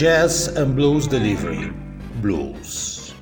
Jazz and Blues Delivery Blues.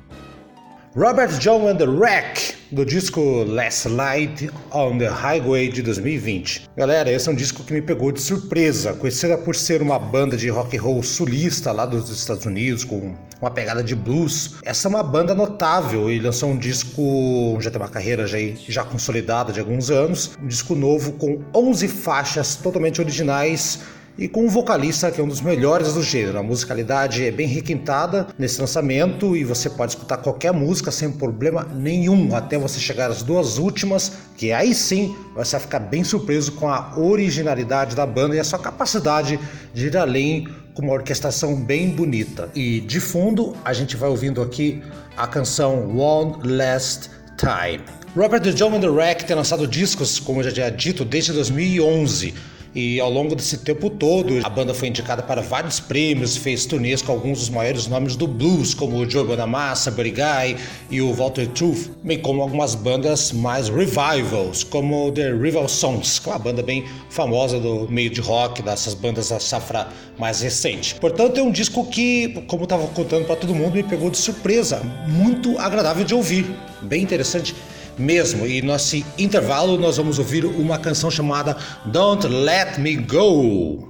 Robert John and the Wreck, do disco Last Light on the Highway de 2020. Galera, esse é um disco que me pegou de surpresa, conhecida por ser uma banda de rock and roll sulista lá dos Estados Unidos, com uma pegada de blues. Essa é uma banda notável e lançou um disco, já tem uma carreira já, já consolidada de alguns anos, um disco novo com 11 faixas totalmente originais e com um vocalista que é um dos melhores do gênero. A musicalidade é bem requintada nesse lançamento e você pode escutar qualquer música sem problema nenhum, até você chegar às duas últimas, que aí sim você vai ficar bem surpreso com a originalidade da banda e a sua capacidade de ir além com uma orquestração bem bonita. E de fundo a gente vai ouvindo aqui a canção One Last Time. Robert John and the Wreck tem lançado discos, como eu já tinha dito, desde 2011 e ao longo desse tempo todo, a banda foi indicada para vários prêmios, fez turnês com alguns dos maiores nomes do blues, como o Joe Bonamassa, Buddy Guy e o Walter Truth, bem como algumas bandas mais revivals, como The Rival Songs, que é uma banda bem famosa do meio de rock, dessas bandas da safra mais recente. Portanto, é um disco que, como estava contando para todo mundo, me pegou de surpresa, muito agradável de ouvir, bem interessante mesmo. E nesse intervalo nós vamos ouvir uma canção chamada Don't Let Me Go.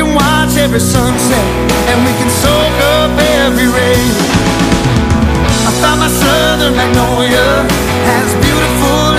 can watch every sunset and we can soak up every rain. I found my southern magnolia has beautiful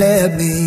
me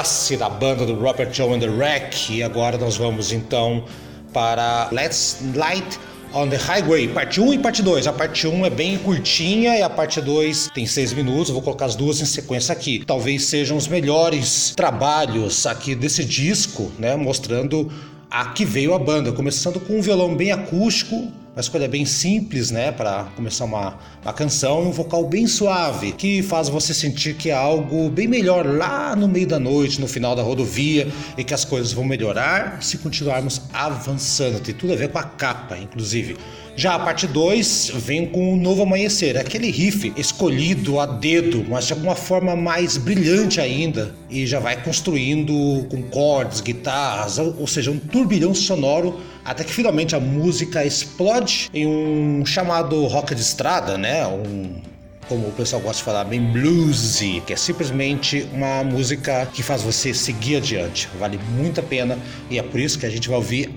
classe da banda do Robert Joe and the Wreck. E agora nós vamos então para Let's Light on the Highway, parte 1 e parte 2. A parte 1 é bem curtinha e a parte 2 tem 6 minutos. Eu vou colocar as duas em sequência aqui. Talvez sejam os melhores trabalhos aqui desse disco, né? Mostrando a que veio a banda, começando com um violão bem acústico, uma escolha bem simples, né, para começar uma, uma canção, um vocal bem suave, que faz você sentir que é algo bem melhor lá no meio da noite, no final da rodovia, e que as coisas vão melhorar se continuarmos avançando. Tem tudo a ver com a capa, inclusive. Já a parte 2 vem com o Novo Amanhecer, aquele riff escolhido a dedo, mas de alguma forma mais brilhante ainda, e já vai construindo com cordas, guitarras, ou seja, um turbilhão sonoro, até que finalmente a música explode em um chamado rock de estrada, né? Um como o pessoal gosta de falar, bem bluesy, que é simplesmente uma música que faz você seguir adiante. Vale muito a pena e é por isso que a gente vai ouvir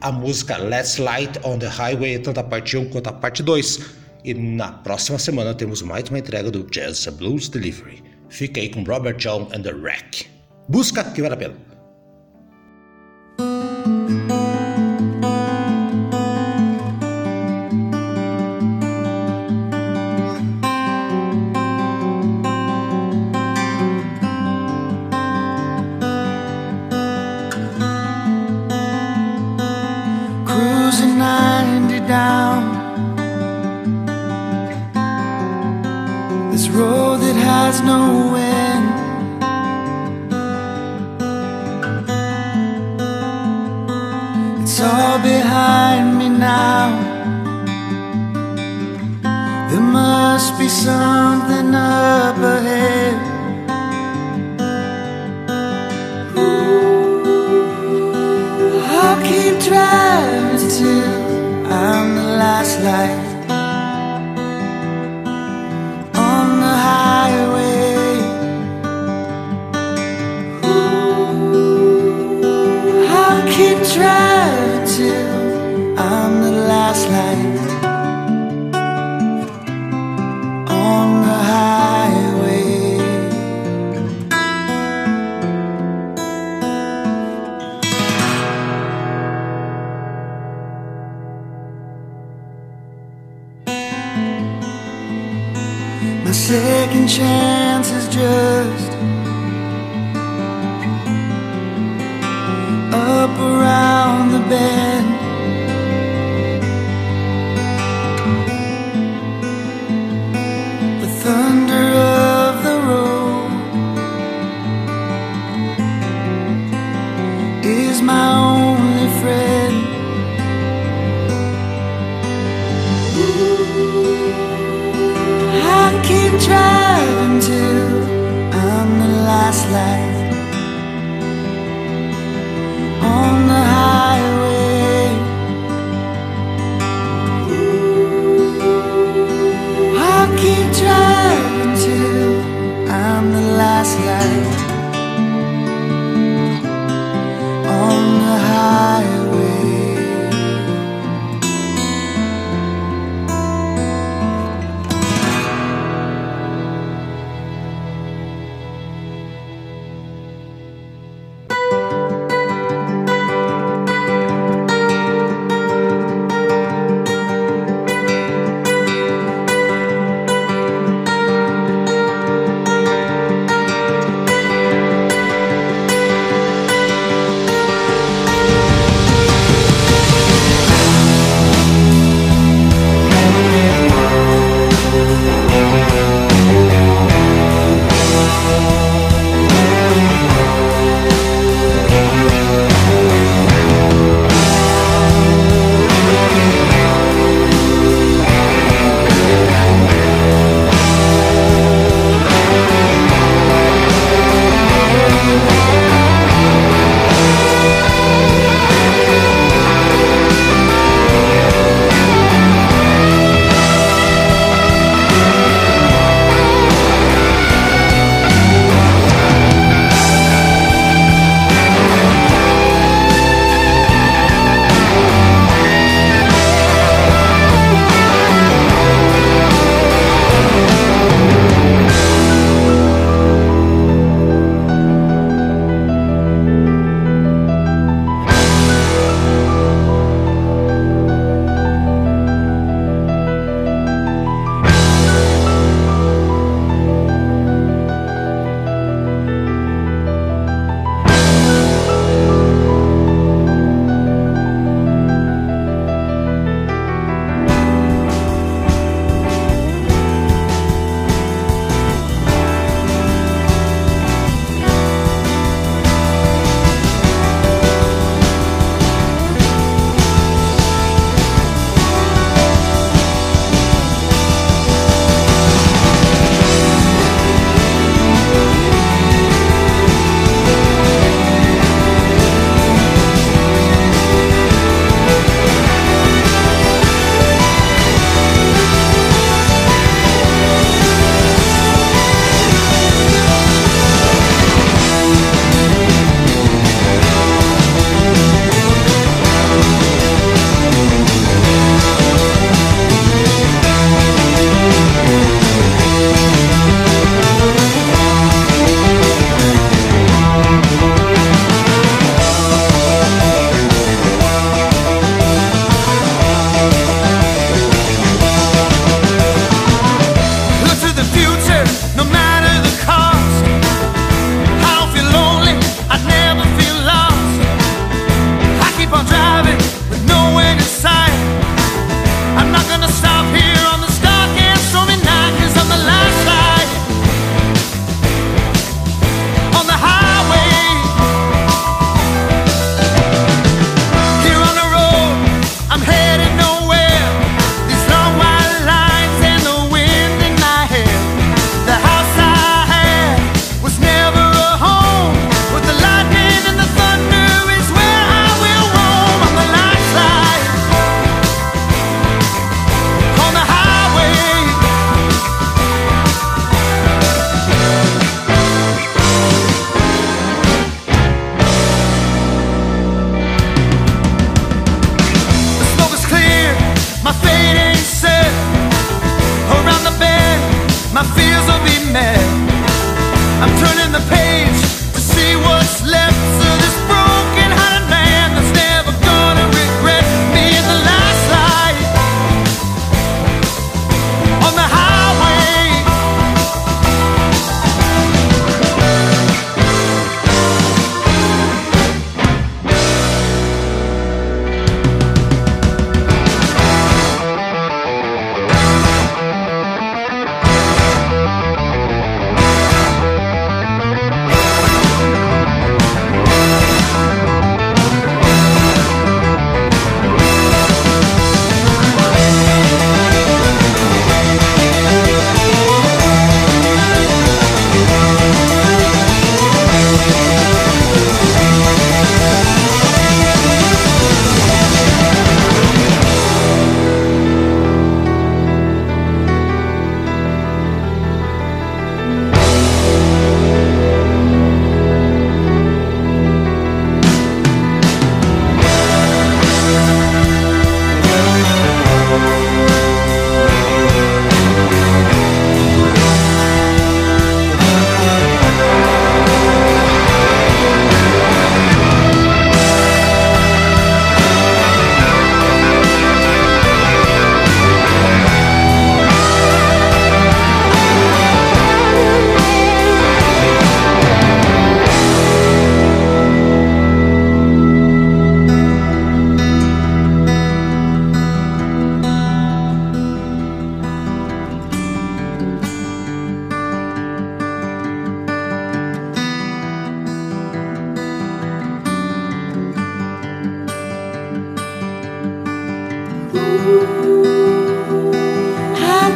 a música Let's Light on the Highway, tanto a parte 1 quanto a parte 2. E na próxima semana temos mais uma entrega do Jazz Blues Delivery. Fica aí com Robert John and the Wreck. Busca que vale a pena. down. This road that has no end. It's all behind me now. There must be something up ahead. Ooh, I'll keep driving till highway.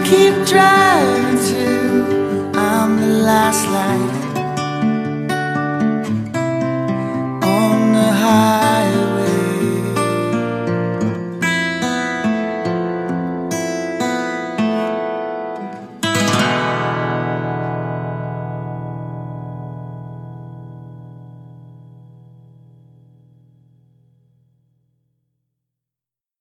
keep trying to